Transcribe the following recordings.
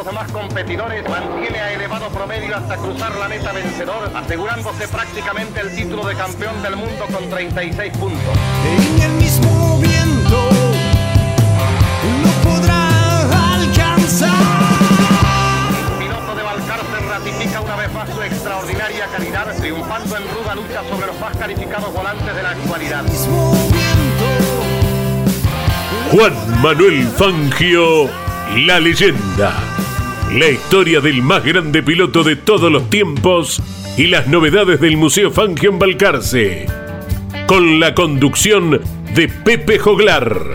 Los demás competidores, mantiene a elevado promedio hasta cruzar la meta vencedor, asegurándose prácticamente el título de campeón del mundo con 36 puntos. En el mismo viento no podrá alcanzar. El piloto de Balcarce ratifica una vez más su extraordinaria calidad, triunfando en ruda lucha sobre los más calificados volantes de la actualidad. Mismo viento. Juan Manuel Fangio, la leyenda. La historia del más grande piloto de todos los tiempos y las novedades del Museo Fangio en Balcarce. Con la conducción de Pepe Joglar.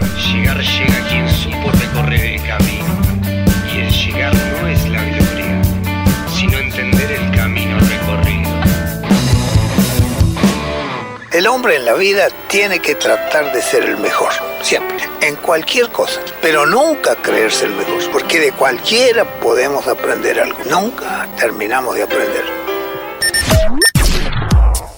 En la vida tiene que tratar de ser el mejor, siempre, en cualquier cosa, pero nunca creerse el mejor, porque de cualquiera podemos aprender algo, nunca terminamos de aprender.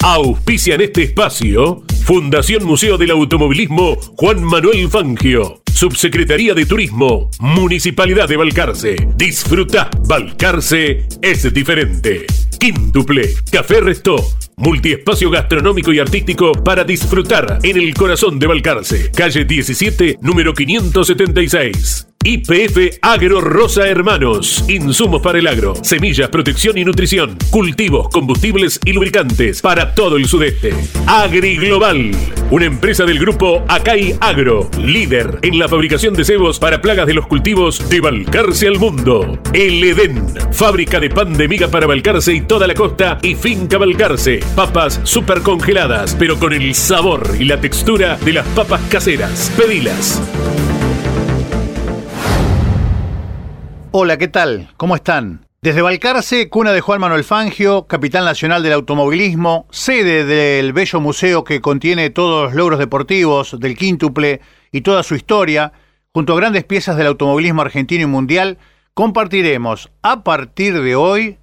Auspicia en este espacio Fundación Museo del Automovilismo Juan Manuel Fangio. Subsecretaría de Turismo, Municipalidad de Balcarce. Disfruta, Balcarce es diferente. Quíntuple, Café Restó, multiespacio gastronómico y artístico para disfrutar en el corazón de Balcarce. Calle 17, número 576. IPF Agro Rosa Hermanos. Insumos para el agro, semillas, protección y nutrición, cultivos, combustibles y lubricantes para todo el sudeste. Agri Global, una empresa del grupo Acai Agro, líder en la fabricación de cebos para plagas de los cultivos de Balcarce al mundo. El Edén, fábrica de pan de miga para Balcarce y toda la costa y finca Balcarce. Papas super congeladas, pero con el sabor y la textura de las papas caseras. Pedilas. Hola, ¿qué tal? ¿Cómo están? Desde Balcarce, cuna de Juan Manuel Fangio, capital nacional del automovilismo, sede del bello museo que contiene todos los logros deportivos del quíntuple y toda su historia, junto a grandes piezas del automovilismo argentino y mundial, compartiremos a partir de hoy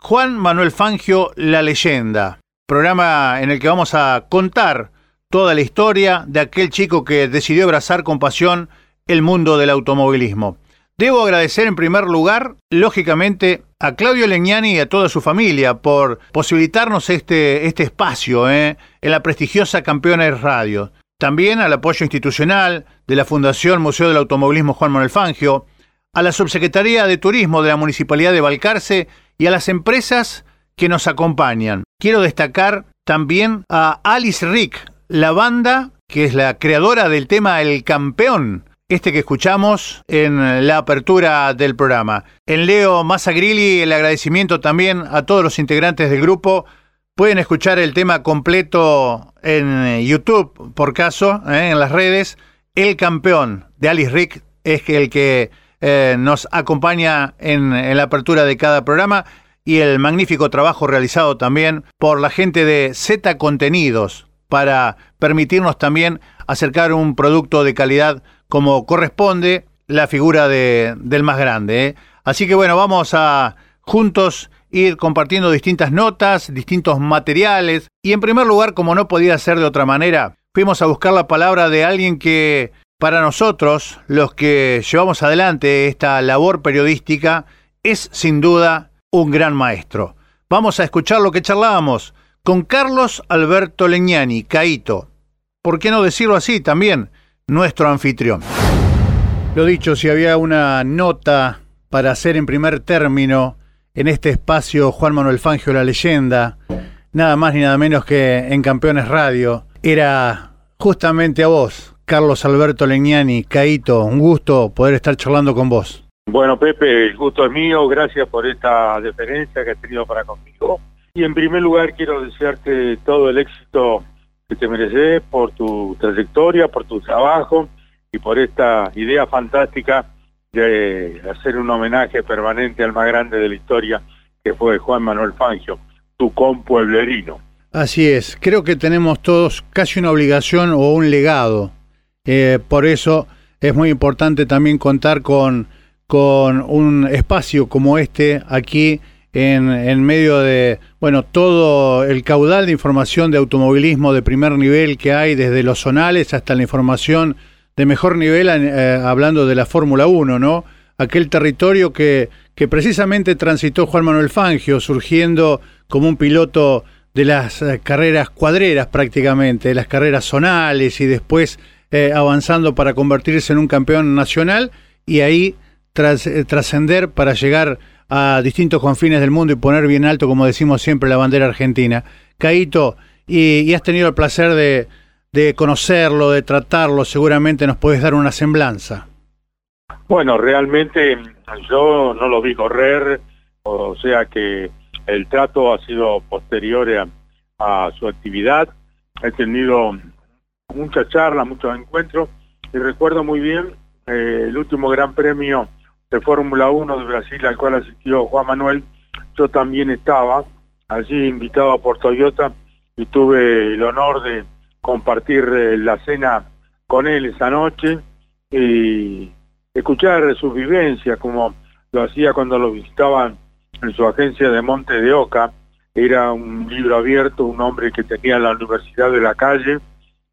Juan Manuel Fangio, la leyenda, programa en el que vamos a contar toda la historia de aquel chico que decidió abrazar con pasión el mundo del automovilismo. Debo agradecer en primer lugar, lógicamente, a Claudio Legnani y a toda su familia por posibilitarnos este, este espacio ¿eh? en la prestigiosa Campeones Radio. También al apoyo institucional de la Fundación Museo del Automovilismo Juan Manuel Fangio, a la Subsecretaría de Turismo de la Municipalidad de Balcarce y a las empresas que nos acompañan. Quiero destacar también a Alice Rick, la banda que es la creadora del tema El Campeón, este que escuchamos en la apertura del programa. En Leo Massagrilli, el agradecimiento también a todos los integrantes del grupo. Pueden escuchar el tema completo en YouTube, por caso, ¿eh? en las redes. El campeón de Alice Rick es el que eh, nos acompaña en, en la apertura de cada programa y el magnífico trabajo realizado también por la gente de Z Contenidos para permitirnos también acercar un producto de calidad como corresponde la figura de, del más grande. ¿eh? Así que bueno, vamos a juntos ir compartiendo distintas notas, distintos materiales. Y en primer lugar, como no podía ser de otra manera, fuimos a buscar la palabra de alguien que para nosotros, los que llevamos adelante esta labor periodística, es sin duda un gran maestro. Vamos a escuchar lo que charlábamos con Carlos Alberto Leñani, Caito. ¿Por qué no decirlo así también? Nuestro anfitrión. Lo dicho, si había una nota para hacer en primer término en este espacio Juan Manuel Fangio, la leyenda, nada más ni nada menos que en Campeones Radio, era justamente a vos, Carlos Alberto Legnani, Caito, un gusto poder estar charlando con vos. Bueno, Pepe, el gusto es mío, gracias por esta deferencia que has tenido para conmigo. Y en primer lugar quiero desearte todo el éxito que te mereces por tu trayectoria, por tu trabajo y por esta idea fantástica de hacer un homenaje permanente al más grande de la historia, que fue Juan Manuel Fangio, tu compueblerino. Así es, creo que tenemos todos casi una obligación o un legado. Eh, por eso es muy importante también contar con con un espacio como este aquí en, en, medio de, bueno, todo el caudal de información de automovilismo de primer nivel que hay, desde los zonales hasta la información de mejor nivel, eh, hablando de la Fórmula 1, ¿no? Aquel territorio que, que precisamente transitó Juan Manuel Fangio, surgiendo como un piloto de las eh, carreras cuadreras prácticamente, de las carreras zonales y después eh, avanzando para convertirse en un campeón nacional y ahí trascender para llegar a distintos confines del mundo y poner bien alto, como decimos siempre, la bandera argentina. Caito, y, has tenido el placer de, de, conocerlo, de tratarlo, seguramente nos puedes dar una semblanza. Bueno, realmente yo no lo vi correr, o sea que el trato ha sido posterior a, su actividad. He tenido muchas charlas, muchos encuentros, y recuerdo muy bien eh, el último Gran Premio de Fórmula 1 de Brasil al cual asistió Juan Manuel, yo también estaba allí invitado por Toyota y tuve el honor de compartir eh, la cena con él esa noche y escuchar sus vivencias como lo hacía cuando lo visitaban en su agencia de Monte de Oca. Era un libro abierto, un hombre que tenía la Universidad de la Calle,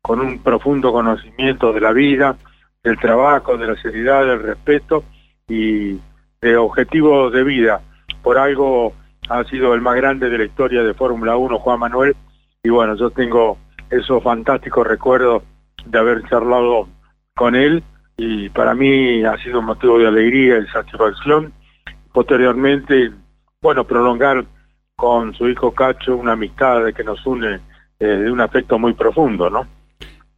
con un profundo conocimiento de la vida, del trabajo, de la seriedad, del respeto, y de objetivo de vida. Por algo ha sido el más grande de la historia de Fórmula 1, Juan Manuel, y bueno, yo tengo esos fantásticos recuerdos de haber charlado con él y para mí ha sido un motivo de alegría y satisfacción. Posteriormente, bueno, prolongar con su hijo Cacho una amistad que nos une eh, de un afecto muy profundo, ¿no?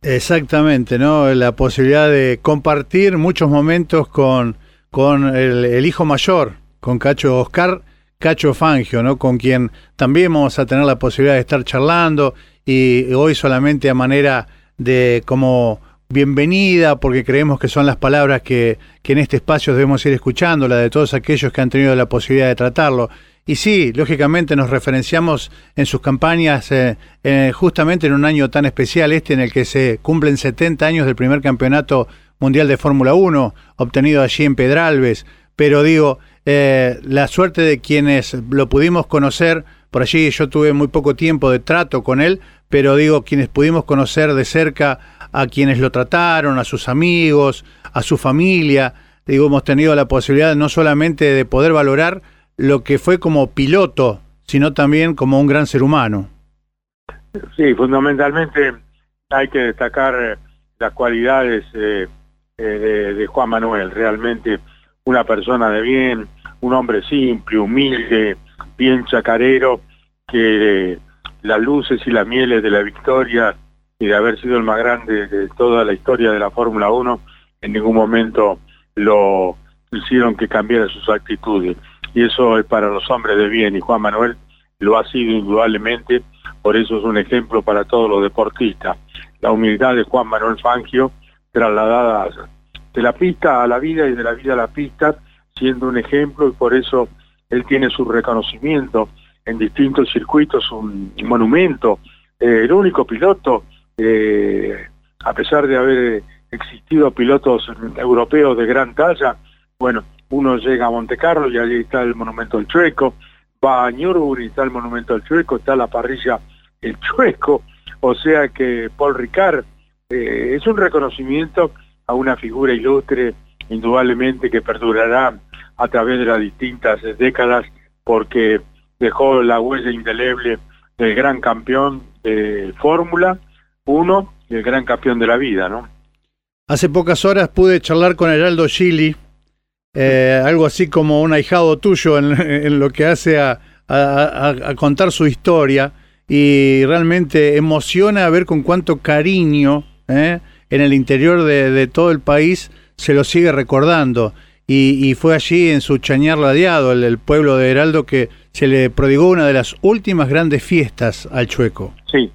Exactamente, ¿no? La posibilidad de compartir muchos momentos con, con el, hijo mayor, con Cacho Oscar, Cacho Fangio, ¿no? Con quien también vamos a tener la posibilidad de estar charlando y hoy solamente a manera de como bienvenida, porque creemos que son las palabras que, que en este espacio debemos ir escuchando, la de todos aquellos que han tenido la posibilidad de tratarlo. Y sí, lógicamente nos referenciamos en sus campañas eh, eh, justamente en un año tan especial este en el que se cumplen 70 años del primer campeonato Mundial de Fórmula 1, obtenido allí en Pedralbes, pero digo, eh, la suerte de quienes lo pudimos conocer, por allí yo tuve muy poco tiempo de trato con él, pero digo, quienes pudimos conocer de cerca a quienes lo trataron, a sus amigos, a su familia, digo, hemos tenido la posibilidad no solamente de poder valorar lo que fue como piloto, sino también como un gran ser humano. Sí, fundamentalmente hay que destacar las cualidades eh, eh, de, Juan Manuel, realmente una persona de bien, un hombre simple, humilde, bien chacarero, que las luces y las mieles de la victoria y de haber sido el más grande de toda la historia de la Fórmula 1, en ningún momento lo hicieron que cambiara sus actitudes. Y eso es para los hombres de bien, y Juan Manuel lo ha sido indudablemente, por eso es un ejemplo para todos los deportistas. La humildad de Juan Manuel Fangio, trasladadas de la pista a la vida y de la vida a la pista, siendo un ejemplo y por eso él tiene su reconocimiento en distintos circuitos, un monumento, eh, el único piloto, eh, a pesar de haber existido pilotos europeos de gran talla, bueno, uno llega a Monte Carlo y allí está el monumento del Chueco, va a Nürburgring está el monumento del Chueco, está la parrilla el Chueco, o sea que Paul Ricard eh, es un reconocimiento a una figura ilustre, indudablemente que perdurará a través de las distintas décadas, porque dejó la huella indeleble del gran campeón de Fórmula 1 y el gran campeón de la vida, ¿no? Hace pocas horas pude charlar con Heraldo Chili, eh, algo así como un ahijado tuyo en, lo que hace a- a contar su historia y realmente emociona ver con cuánto cariño ¿eh? en el interior de, todo el país se lo sigue recordando. Y, y fue allí en su Chañar Ladeado, el, pueblo de Heraldo, que se le prodigó una de las últimas grandes fiestas al Chueco. Sí,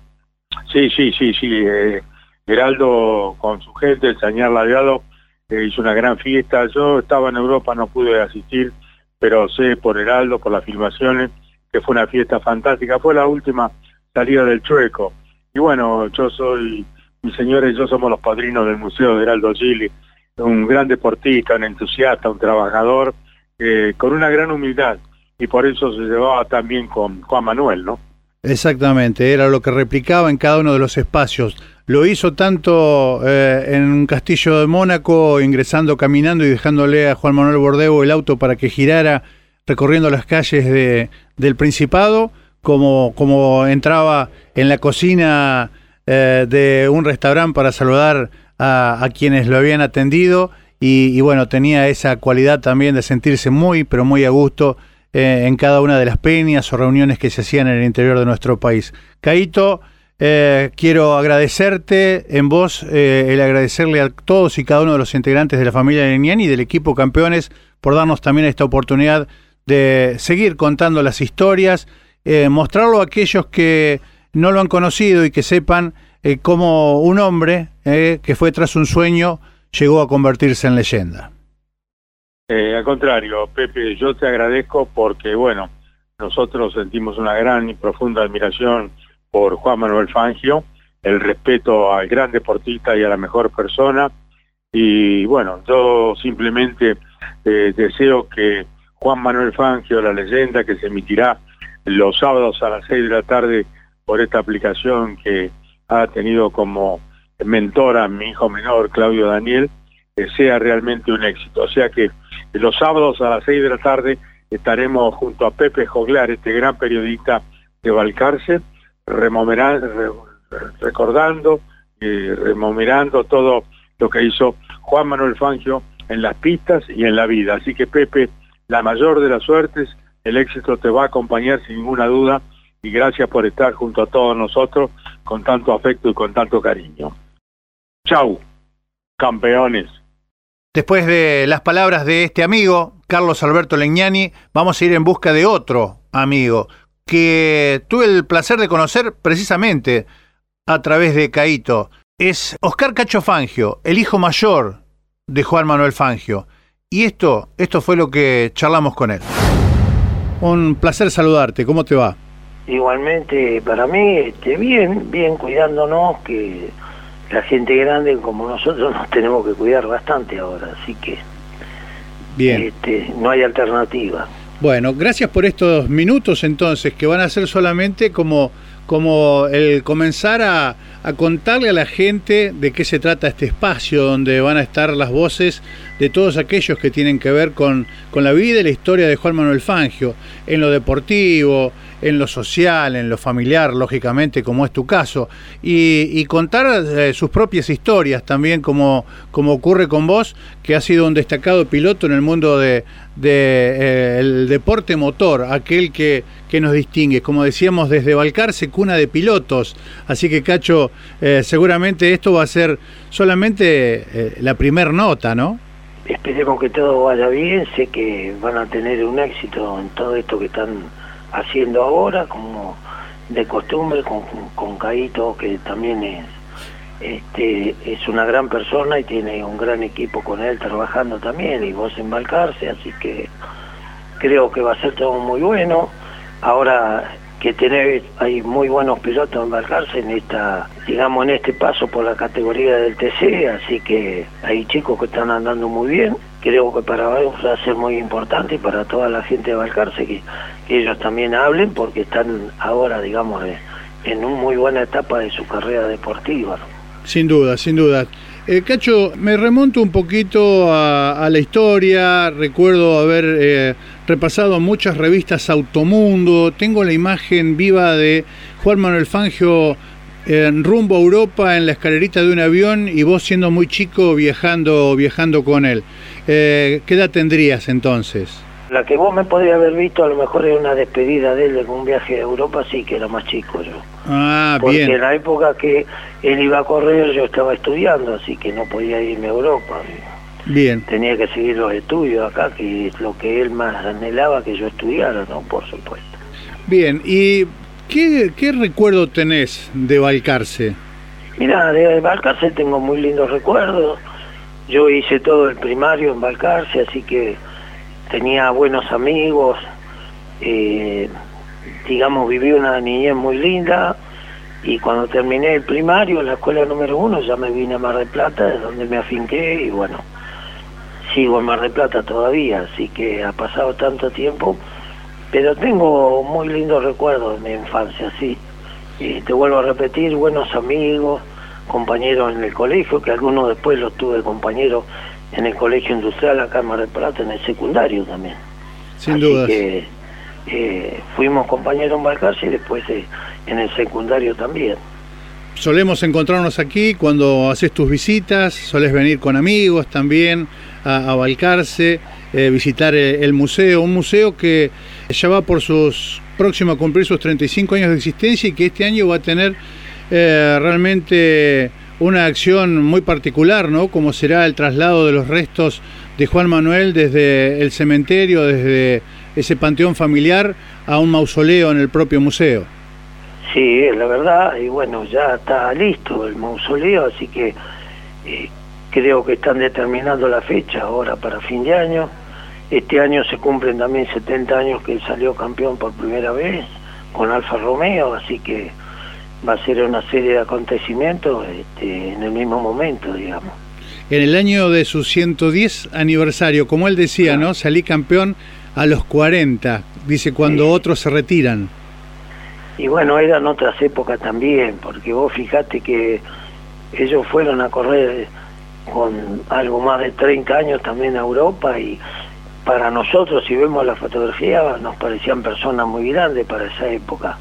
sí, sí, sí, sí. eh, Geraldo con su gente, el señor Ladeado, eh, hizo una gran fiesta. Yo estaba en Europa, no pude asistir, pero sé por Heraldo, por las filmaciones, que fue una fiesta fantástica. Fue la última salida del Chueco. Y bueno, yo soy, mis señores, yo somos los padrinos del Museo de Heraldo Gili, un gran deportista, un entusiasta, un trabajador, eh, con una gran humildad. Y por eso se llevaba también con Juan Manuel, ¿no? Exactamente, era lo que replicaba en cada uno de los espacios. Lo hizo tanto eh, en un castillo de Mónaco, ingresando, caminando y dejándole a Juan Manuel Bordeo el auto para que girara recorriendo las calles de, del Principado, como, como entraba en la cocina eh, de un restaurante para saludar a, quienes lo habían atendido y, bueno, tenía esa cualidad también de sentirse muy, pero muy a gusto eh, en cada una de las peñas o reuniones que se hacían en el interior de nuestro país. Caito, eh, quiero agradecerte en vos, el agradecerle a todos y cada uno de los integrantes de la familia Lenian y del equipo Campeones por darnos también esta oportunidad de seguir contando las historias, eh, mostrarlo a aquellos que no lo han conocido y que sepan eh, cómo un hombre eh, que fue tras un sueño llegó a convertirse en leyenda. Eh, al contrario, Pepe, yo te agradezco porque, bueno, nosotros sentimos una gran y profunda admiración por Juan Manuel Fangio, el respeto al gran deportista y a la mejor persona. Y bueno, yo simplemente eh, deseo que Juan Manuel Fangio, la leyenda que se emitirá los sábados a las seis de la tarde por esta aplicación que ha tenido como mentora mi hijo menor, Claudio Daniel, eh, sea realmente un éxito. O sea que los sábados a las 6 de la tarde estaremos junto a Pepe Joglar, este gran periodista de re- recordando y remomerando todo lo que hizo Juan Manuel Fangio en las pistas y en la vida. Así que Pepe, la mayor de las suertes, el éxito te va a acompañar sin ninguna duda y gracias por estar junto a todos nosotros con tanto afecto y con tanto cariño. Chau, campeones. Después de las palabras de este amigo, Carlos Alberto Legnani, vamos a ir en busca de otro amigo que tuve el placer de conocer precisamente a través de Caito. Es Oscar Cacho Fangio, el hijo mayor de Juan Manuel Fangio. Y esto, esto fue lo que charlamos con él. Un placer saludarte, ¿cómo te va? Igualmente, para mí, este, bien, bien cuidándonos, que la gente grande como nosotros nos tenemos que cuidar bastante ahora, así que Bien. este, no hay alternativa. Bueno, gracias por estos minutos entonces, que van a ser solamente como, como el comenzar a, a contarle a la gente de qué se trata este espacio, donde van a estar las voces de todos aquellos que tienen que ver con, con la vida y la historia de Juan Manuel Fangio, en lo deportivo, en lo social, en lo familiar, lógicamente, como es tu caso, y, contar eh, sus propias historias también, como, como ocurre con vos, que has sido un destacado piloto en el mundo de, de, eh, deporte motor, aquel que, que nos distingue, como decíamos, desde Balcarce, cuna de pilotos. Así que, Cacho, eh, seguramente esto va a ser solamente eh, la primer nota, ¿no? Esperemos que todo vaya bien, sé que van a tener un éxito en todo esto que están haciendo ahora, como de costumbre, con, con Caito, que también es, este, es una gran persona y tiene un gran equipo con él trabajando también, y vos embarcarse, así que creo que va a ser todo muy bueno. Ahora que tenés, hay muy buenos pilotos embarcarse en esta, digamos, en este paso por la categoría del TC, así que hay chicos que están andando muy bien. Creo que para vos va a ser muy importante y para toda la gente de Balcarce que, ellos también hablen porque están ahora, digamos, en una muy buena etapa de su carrera deportiva. Sin duda, sin duda. Eh, Cacho, me remonto un poquito a, a la historia, recuerdo haber eh, repasado muchas revistas Automundo, tengo la imagen viva de Juan Manuel Fangio en rumbo a Europa en la escalerita de un avión y vos siendo muy chico viajando, viajando con él. Eh, ¿Qué edad tendrías entonces? La que vos me podrías haber visto a lo mejor es una despedida de él de un viaje a Europa, sí que era más chico yo. Ah, Porque bien. en la época que él iba a correr yo estaba estudiando, así que no podía irme a Europa. Bien. Tenía que seguir los estudios acá, que es lo que él más anhelaba que yo estudiara, ¿no? Por supuesto. Bien, ¿y qué, qué recuerdo tenés de Balcarce? Mira, de Balcarce tengo muy lindos recuerdos. Yo hice todo el primario en Balcarce, así que tenía buenos amigos. eh, digamos, viví una niñez muy linda. Y cuando terminé el primario, la escuela número uno, ya me vine a Mar del Plata, de donde me afinqué. Y bueno, sigo en Mar del Plata todavía, así que ha pasado tanto tiempo. Pero tengo muy lindos recuerdos de mi infancia, sí. Y te vuelvo a repetir, buenos amigos, compañeros en el colegio, que algunos después los tuve compañeros en el colegio industrial acá en Mar del Plata, en el secundario también. Sin que eh, fuimos compañeros en Balcarce y después eh, en el secundario también. Solemos encontrarnos aquí cuando haces tus visitas, solés venir con amigos también a, a Balcarce, eh, visitar el museo, un museo que ya va por sus próximo a cumplir sus 35 años de existencia y que este año va a tener eh, realmente una acción muy particular, ¿no? Como será el traslado de los restos de Juan Manuel desde el cementerio, desde ese panteón familiar a un mausoleo en el propio museo. Sí, la verdad, y bueno, ya está listo el mausoleo, así que eh, creo que están determinando la fecha ahora para fin de año. Este año se cumplen también 70 años que él salió campeón por primera vez con Alfa Romeo, así que va a ser una serie de acontecimientos este, en el mismo momento, digamos. En el año de su 110 aniversario, como él decía, ¿no? Salí campeón a los 40, dice, cuando otros se retiran. Y bueno, eran otras épocas también, porque vos fijate que ellos fueron a correr con algo más de 30 años también a Europa y para nosotros, si vemos la fotografía, nos parecían personas muy grandes para esa época.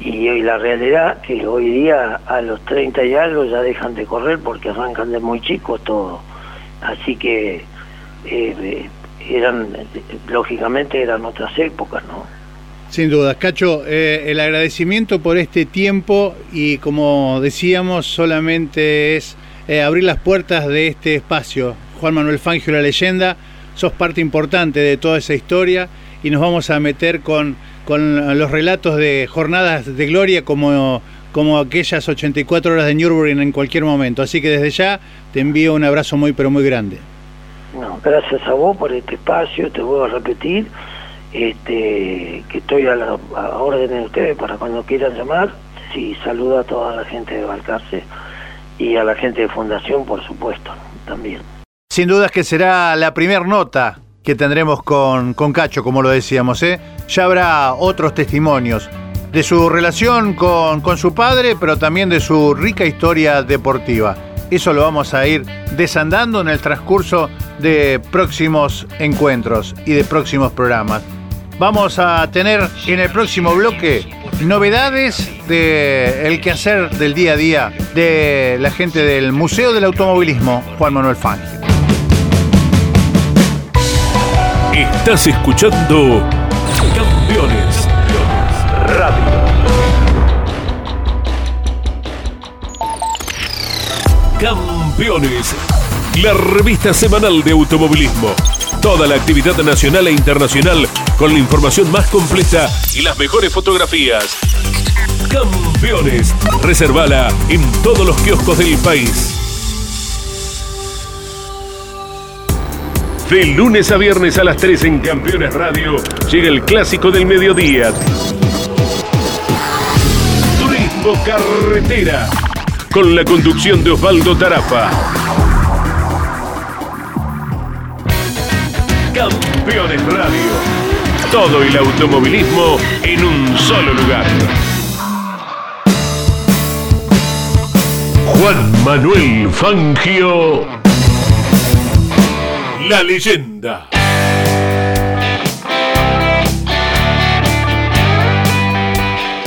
Y, hoy la realidad que hoy día a los 30 y algo ya dejan de correr porque arrancan de muy chicos todo. Así que eh, eran, lógicamente eran otras épocas, ¿no? Sin duda, Cacho, eh, el agradecimiento por este tiempo y como decíamos, solamente es eh, abrir las puertas de este espacio. Juan Manuel Fangio, la leyenda, sos parte importante de toda esa historia y nos vamos a meter con, con los relatos de jornadas de gloria como, como aquellas 84 horas de Nürburgring en cualquier momento. Así que desde ya te envío un abrazo muy pero muy grande. No, gracias a vos por este espacio, te vuelvo a repetir este, que estoy a la a orden de ustedes para cuando quieran llamar. Sí, saludo a toda la gente de Balcarce y a la gente de Fundación, por supuesto, también. Sin dudas que será la primera nota que tendremos con, con Cacho, como lo decíamos. ¿eh? Ya habrá otros testimonios de su relación con, con su padre, pero también de su rica historia deportiva. Eso lo vamos a ir desandando en el transcurso de próximos encuentros y de próximos programas. Vamos a tener en el próximo bloque novedades del el quehacer del día a día de la gente del Museo del Automovilismo, Juan Manuel Fangio. Estás escuchando Campeones Radio. Campeones, la revista semanal de automovilismo. Toda la actividad nacional e internacional con la información más completa y las mejores fotografías. Campeones, reservala en todos los kioscos del país. De lunes a viernes a las 3 en Campeones Radio llega el clásico del mediodía. Turismo Carretera. Con la conducción de Osvaldo Tarafa. Campeones Radio. Todo el automovilismo en un solo lugar. Juan Manuel Fangio. La leyenda.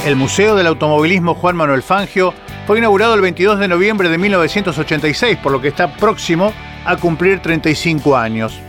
El Museo del Automovilismo Juan Manuel Fangio fue inaugurado el 22 de noviembre de 1986, por lo que está próximo a cumplir 35 años.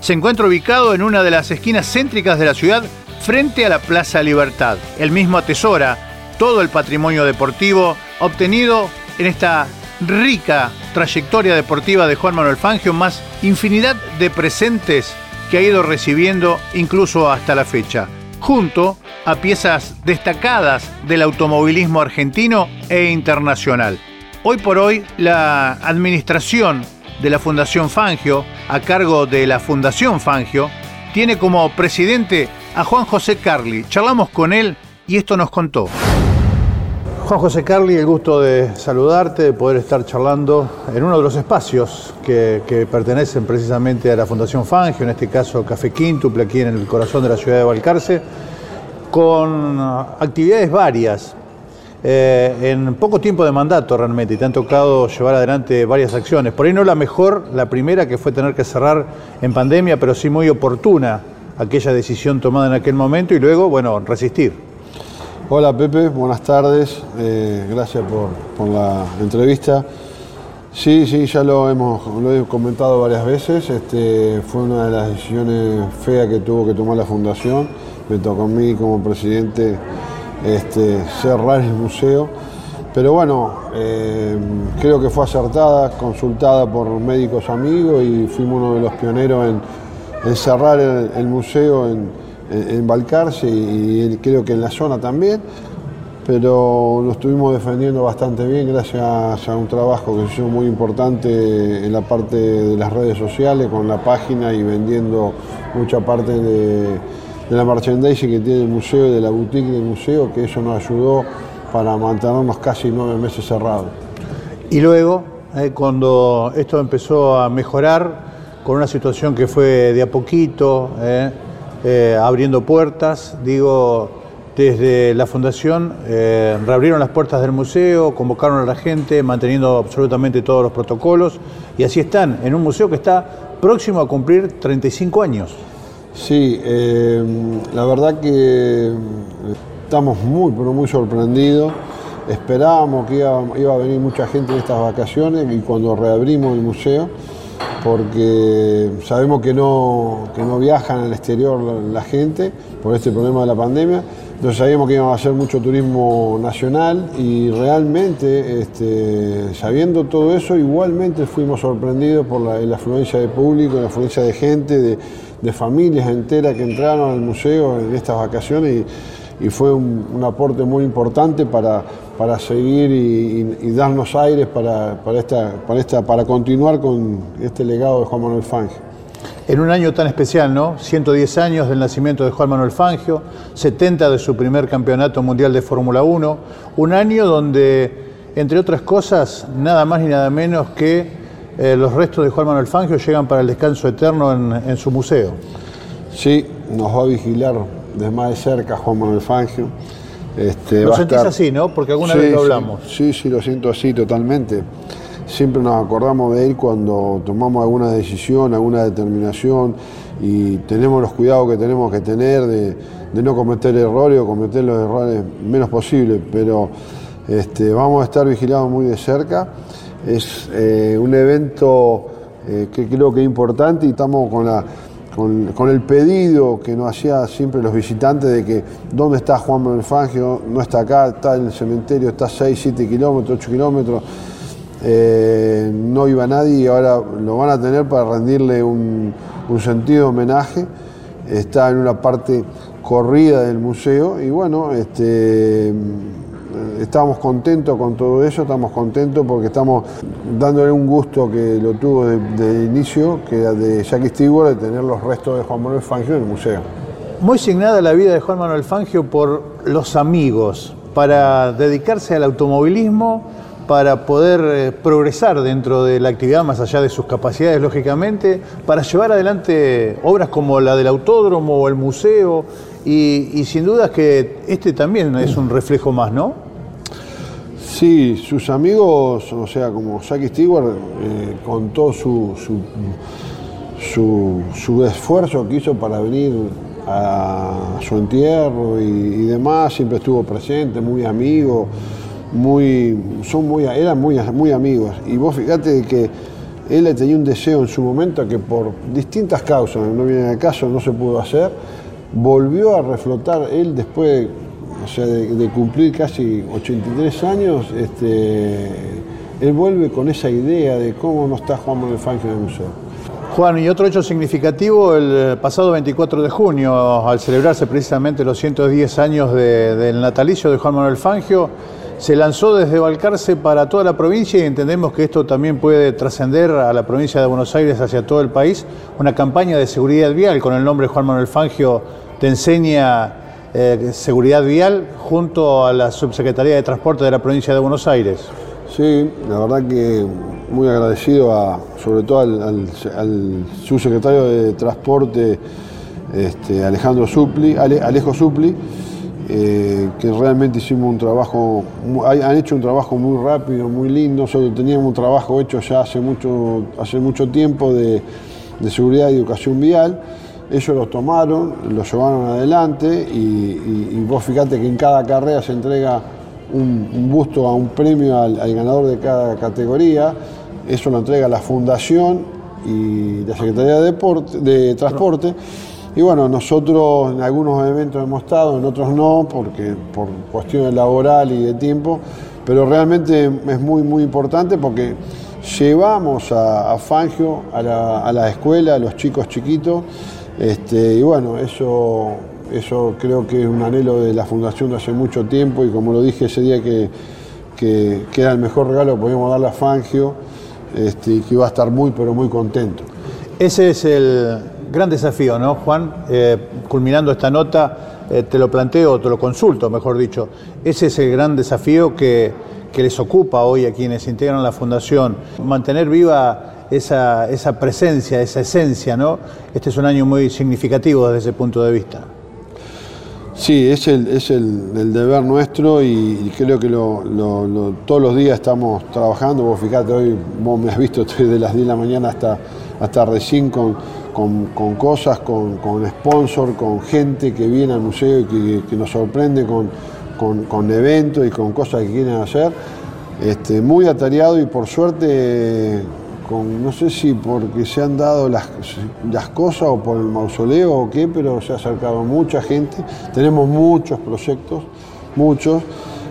Se encuentra ubicado en una de las esquinas céntricas de la ciudad frente a la Plaza Libertad. El mismo atesora todo el patrimonio deportivo obtenido en esta rica trayectoria deportiva de Juan Manuel Fangio, más infinidad de presentes que ha ido recibiendo incluso hasta la fecha, junto a piezas destacadas del automovilismo argentino e internacional. Hoy por hoy, la administración de la Fundación Fangio, a cargo de la Fundación Fangio, tiene como presidente a Juan José Carli. Charlamos con él y esto nos contó. Juan José Carli, el gusto de saludarte, de poder estar charlando en uno de los espacios que, pertenecen precisamente a la Fundación Fangio, en este caso Café Quíntuple, aquí en el corazón de la ciudad de Balcarce, con actividades varias. Eh, en poco tiempo de mandato realmente, y te han tocado llevar adelante varias acciones. Por ahí no la mejor, la primera que fue tener que cerrar en pandemia, pero sí muy oportuna aquella decisión tomada en aquel momento y luego, bueno, resistir. Hola Pepe, buenas tardes, eh, gracias por, la entrevista. Sí, sí, ya lo hemos he comentado varias veces, este, fue una de las decisiones feas que tuvo que tomar la Fundación, me tocó a mí como presidente este, cerrar el museo. Pero bueno, eh, creo que fue acertada, consultada por médicos amigos y fuimos uno de los pioneros en, en cerrar el, el museo en, en, Balcarce y, creo que en la zona también. Pero lo estuvimos defendiendo bastante bien gracias a un trabajo que se hizo muy importante en la parte de las redes sociales, con la página y vendiendo mucha parte de, de la merchandising que tiene el museo y de la boutique del museo, que eso nos ayudó para mantenernos casi nueve meses cerrados. Y luego, eh, cuando esto empezó a mejorar, con una situación que fue de a poquito, eh, eh, abriendo puertas, digo, desde la fundación eh, reabrieron las puertas del museo, convocaron a la gente, manteniendo absolutamente todos los protocolos, y así están, en un museo que está próximo a cumplir 35 años. Sí, eh, la verdad que estamos muy, pero muy sorprendidos. Esperábamos que iba, iba, a venir mucha gente en estas vacaciones y cuando reabrimos el museo, porque sabemos que no, que no viajan al exterior la, gente por este problema de la pandemia. Entonces sabíamos que íbamos a hacer mucho turismo nacional y realmente, este, sabiendo todo eso, igualmente fuimos sorprendidos por la, la afluencia de público, la afluencia de gente, de, familias enteras que entraron al museo en estas vacaciones y, fue un, aporte muy importante para, para seguir y, y, y darnos aires para, para, esta, para, esta, para continuar con este legado de Juan Manuel Fangio. En un año tan especial, ¿no? 110 años del nacimiento de Juan Manuel Fangio, 70 de su primer campeonato mundial de Fórmula 1, un año donde, entre otras cosas, nada más ni nada menos que eh, los restos de Juan Manuel Fangio llegan para el descanso eterno en, en, su museo. Sí, nos va a vigilar de más de cerca Juan Manuel Fangio. Este, lo sentís estar... así, ¿no? Porque alguna sí, vez lo hablamos. Sí, sí, lo siento así totalmente siempre nos acordamos de él cuando tomamos alguna decisión, alguna determinación y tenemos los cuidados que tenemos que tener de, de no cometer errores o cometer los errores menos posible, pero este, vamos a estar vigilados muy de cerca. Es eh, un evento eh, que creo que es importante y estamos con la con, el pedido que nos hacía siempre los visitantes de que dónde está Juan Manuel Fangio, no está acá, está en el cementerio, está 6, 7 kilómetros, 8 kilómetros eh, no iba nadie y ahora lo van a tener para rendirle un, un, sentido de homenaje. Está en una parte corrida del museo y bueno, este, estamos contentos con todo eso, estamos contentos porque estamos dándole un gusto que lo tuvo de inicio, que era de Jackie Stewart, de tener los restos de Juan Manuel Fangio en el museo. Muy signada la vida de Juan Manuel Fangio por los amigos, para dedicarse al automovilismo, para poder eh, progresar dentro de la actividad, más allá de sus capacidades, lógicamente, para llevar adelante obras como la del autódromo o el museo, y, sin duda que este también es un reflejo más, ¿no? Sí, sus amigos, o sea, como Jackie Stewart, eh, con su, su, su, esfuerzo que hizo para venir a su entierro y, y demás, siempre estuvo presente, muy amigo muy, son muy, eran muy, muy amigos. Y vos fíjate que él tenía un deseo en su momento que por distintas causas, no viene al caso, no se pudo hacer, volvió a reflotar él después o sea, de, cumplir casi 83 años, este, él vuelve con esa idea de cómo no está Juan Manuel Fangio en el museo. Juan, y otro hecho significativo, el pasado 24 de junio, al celebrarse precisamente los 110 años de- del natalicio de Juan Manuel Fangio, se lanzó desde Balcarce para toda la provincia y entendemos que esto también puede trascender a la provincia de Buenos Aires hacia todo el país, una campaña de seguridad vial con el nombre Juan Manuel Fangio te enseña eh, seguridad vial junto a la Subsecretaría de Transporte de la provincia de Buenos Aires. Sí, la verdad que muy agradecido a, sobre todo al, subsecretario de Transporte, este, Alejandro Supli, Ale- Alejo Supli, eh, que realmente hicimos un trabajo, han hecho un trabajo muy rápido, muy lindo. Nosotros teníamos un trabajo hecho ya hace mucho, hace mucho tiempo de seguridad y educación vial. Ellos lo tomaron, lo llevaron adelante y, vos fíjate que en cada carrera se entrega un, busto a un premio al, ganador de cada categoría. Eso lo entrega la Fundación y la Secretaría de, Deporte- de Transporte. Y bueno, nosotros en algunos eventos hemos estado, en otros no, porque por cuestiones laborales y de tiempo, pero realmente es muy, muy importante porque llevamos a, Fangio a la escuela, a los chicos chiquitos, este, y bueno, eso, eso creo que es un anhelo de la Fundación de hace mucho tiempo y como lo dije ese día que, que, era el mejor regalo que podíamos darle a Fangio, este, y que iba a estar muy, pero muy contento. Ese es el gran desafío, ¿no, Juan? Eh, culminando esta nota, eh, te lo planteo, te lo consulto, mejor dicho. Ese es el gran desafío que, que les ocupa hoy a quienes integran la Fundación, mantener viva esa, esa presencia, esa esencia, ¿no? Este es un año muy significativo desde ese punto de vista. Sí, es el, es el, el deber nuestro y, creo que todos los días estamos trabajando. Vos fíjate, hoy vos me has visto, estoy de las 10 de la mañana hasta, hasta recién con, con- con cosas, con, con sponsor, con gente que viene al museo y que, nos sorprende con, con- con eventos y con cosas que quieren hacer. Este, muy atareado y por suerte, con, no sé si porque se han dado las, las cosas o por el mausoleo o qué, pero se ha acercado mucha gente. Tenemos muchos proyectos, muchos.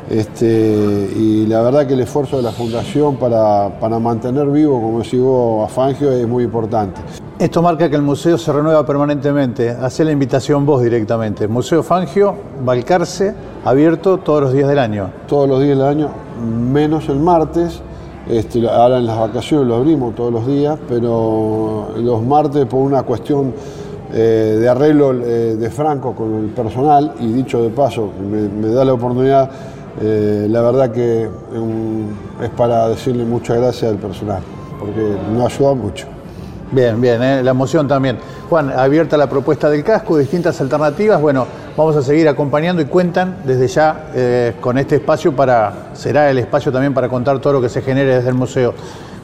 Este, y la verdad que el esfuerzo de la Fundación para, para mantener vivo, como decís vos, a Fangio es muy importante. Esto marca que el museo se renueva permanentemente. Hacé la invitación vos directamente. Museo Fangio, Balcarce, abierto todos los días del año. Todos los días del año, menos el martes. Este, ahora en las vacaciones lo abrimos todos los días, pero los martes por una cuestión eh, de arreglo eh, de Franco con el personal, y dicho de paso, me, da la oportunidad, eh, la verdad que es para decirle muchas gracias al personal, porque nos ayuda mucho. Bien, bien, la emoción también. Juan, abierta la propuesta del casco, distintas alternativas. Bueno, vamos a seguir acompañando y cuentan desde ya eh, con este espacio para, será el espacio también para contar todo lo que se genere desde el museo.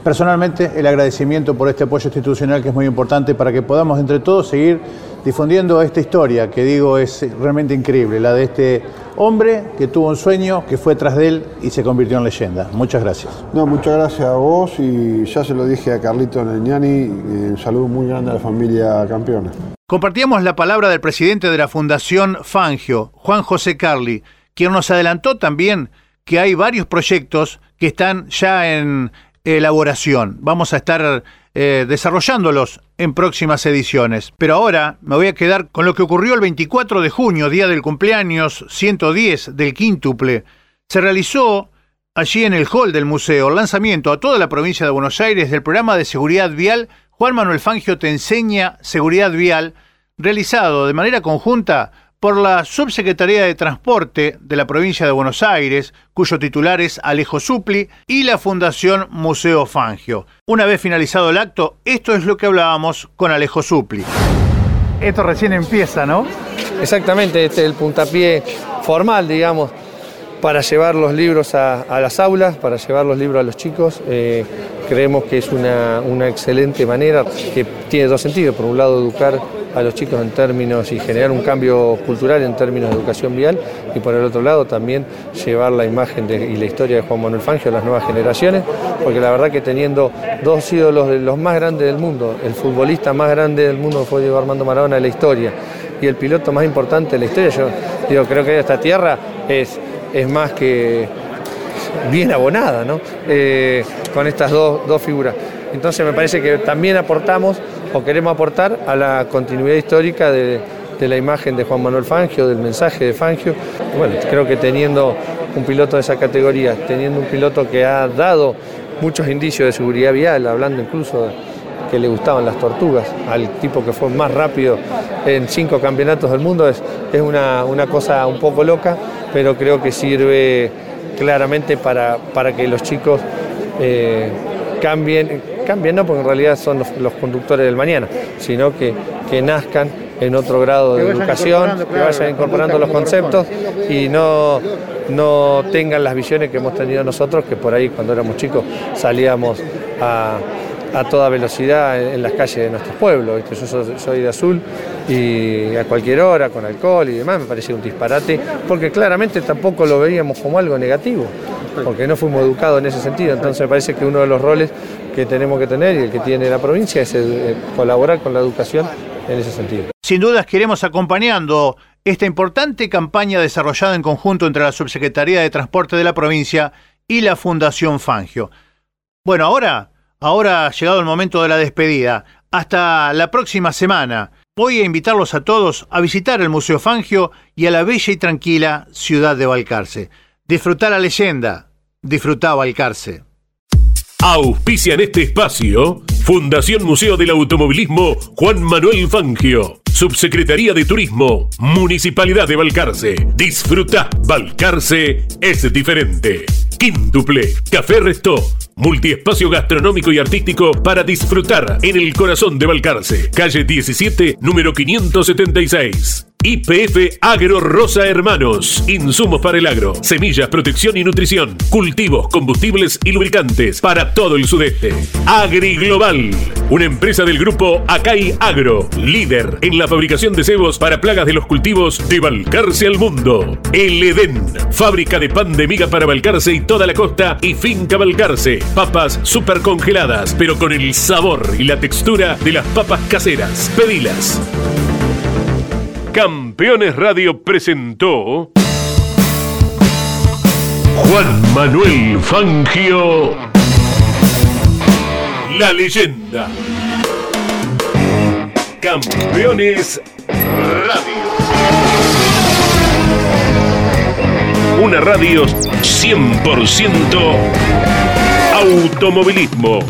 Personalmente, el agradecimiento por este apoyo institucional que es muy importante para que podamos entre todos seguir difundiendo esta historia que digo es realmente increíble, la de este hombre que tuvo un sueño, que fue tras de él y se convirtió en leyenda. Muchas gracias. No, muchas gracias a vos y ya se lo dije a Carlito Neñani, eh, un saludo muy grande a la familia campeona. Compartíamos la palabra del presidente de la Fundación Fangio, Juan José Carli, quien nos adelantó también que hay varios proyectos que están ya en elaboración. Vamos a estar eh, desarrollándolos en próximas ediciones. Pero ahora me voy a quedar con lo que ocurrió el 24 de junio, día del cumpleaños 110 del quíntuple. Se realizó allí en el hall del museo lanzamiento a toda la provincia de Buenos Aires del programa de seguridad vial Juan Manuel Fangio te enseña seguridad vial, realizado de manera conjunta por la Subsecretaría de Transporte de la provincia de Buenos Aires, cuyo titular es Alejo Supli, y la Fundación Museo Fangio. Una vez finalizado el acto, esto es lo que hablábamos con Alejo Supli. Esto recién empieza, ¿no? Exactamente, este es el puntapié formal, digamos, para llevar los libros a, las aulas, para llevar los libros a los chicos. Eh, creemos que es una, una excelente manera que tiene dos sentidos. Por un lado, educar a los chicos en términos y generar un cambio cultural en términos de educación vial y por el otro lado también llevar la imagen y la historia de Juan Manuel Fangio a las nuevas generaciones, porque la verdad que teniendo dos ídolos de los más grandes del mundo, el futbolista más grande del mundo fue Diego Armando Maradona de la historia y el piloto más importante de la historia, yo digo, creo que esta tierra es, es más que bien abonada, ¿no? Eh, con estas dos, dos figuras. Entonces me parece que también aportamos o queremos aportar a la continuidad histórica de, la imagen de Juan Manuel Fangio, del mensaje de Fangio. Bueno, creo que teniendo un piloto de esa categoría, teniendo un piloto que ha dado muchos indicios de seguridad vial, hablando incluso de que le gustaban las tortugas, al tipo que fue más rápido en cinco campeonatos del mundo, es, es una, cosa un poco loca, pero creo que sirve claramente para, para que los chicos eh, cambien, cambien no porque en realidad son los, conductores del mañana, sino que, que nazcan en otro grado de educación, que vayan incorporando los conceptos y no, no tengan las visiones que hemos tenido nosotros, que por ahí cuando éramos chicos salíamos a, a toda velocidad en, las calles de nuestros pueblos. Yo soy, de azul y a cualquier hora, con alcohol y demás, me parecía un disparate, porque claramente tampoco lo veíamos como algo negativo, porque no fuimos educados en ese sentido. Entonces me parece que uno de los roles que tenemos que tener y el que tiene la provincia es colaborar con la educación en ese sentido. Sin dudas queremos acompañando esta importante campaña desarrollada en conjunto entre la Subsecretaría de Transporte de la provincia y la Fundación Fangio. Bueno, ahora Ahora ha llegado el momento de la despedida. Hasta la próxima semana. Voy a invitarlos a todos a visitar el Museo Fangio y a la bella y tranquila ciudad de Balcarce. Disfrutar la leyenda. Disfrutar Balcarce. Auspicia en este espacio Fundación Museo del Automovilismo Juan Manuel Fangio. Subsecretaría de Turismo, Municipalidad de Balcarce. Disfruta, Balcarce es diferente. Quíntuple, Café Resto, multiespacio gastronómico y artístico para disfrutar en el corazón de Balcarce, calle 17, número 576. IPF Agro Rosa Hermanos. Insumos para el agro, semillas, protección y nutrición, cultivos, combustibles y lubricantes para todo el sudeste. Agri Global, una empresa del grupo Acai Agro, líder en la fabricación de cebos para plagas de los cultivos de Balcarce al mundo. El Edén, fábrica de pan de miga para Balcarce y toda la costa y finca Balcarce. Papas super congeladas, pero con el sabor y la textura de las papas caseras. Pedilas. Campeones Radio presentó Juan Manuel Fangio, la leyenda. Campeones Radio. Una radio 100% automovilismo.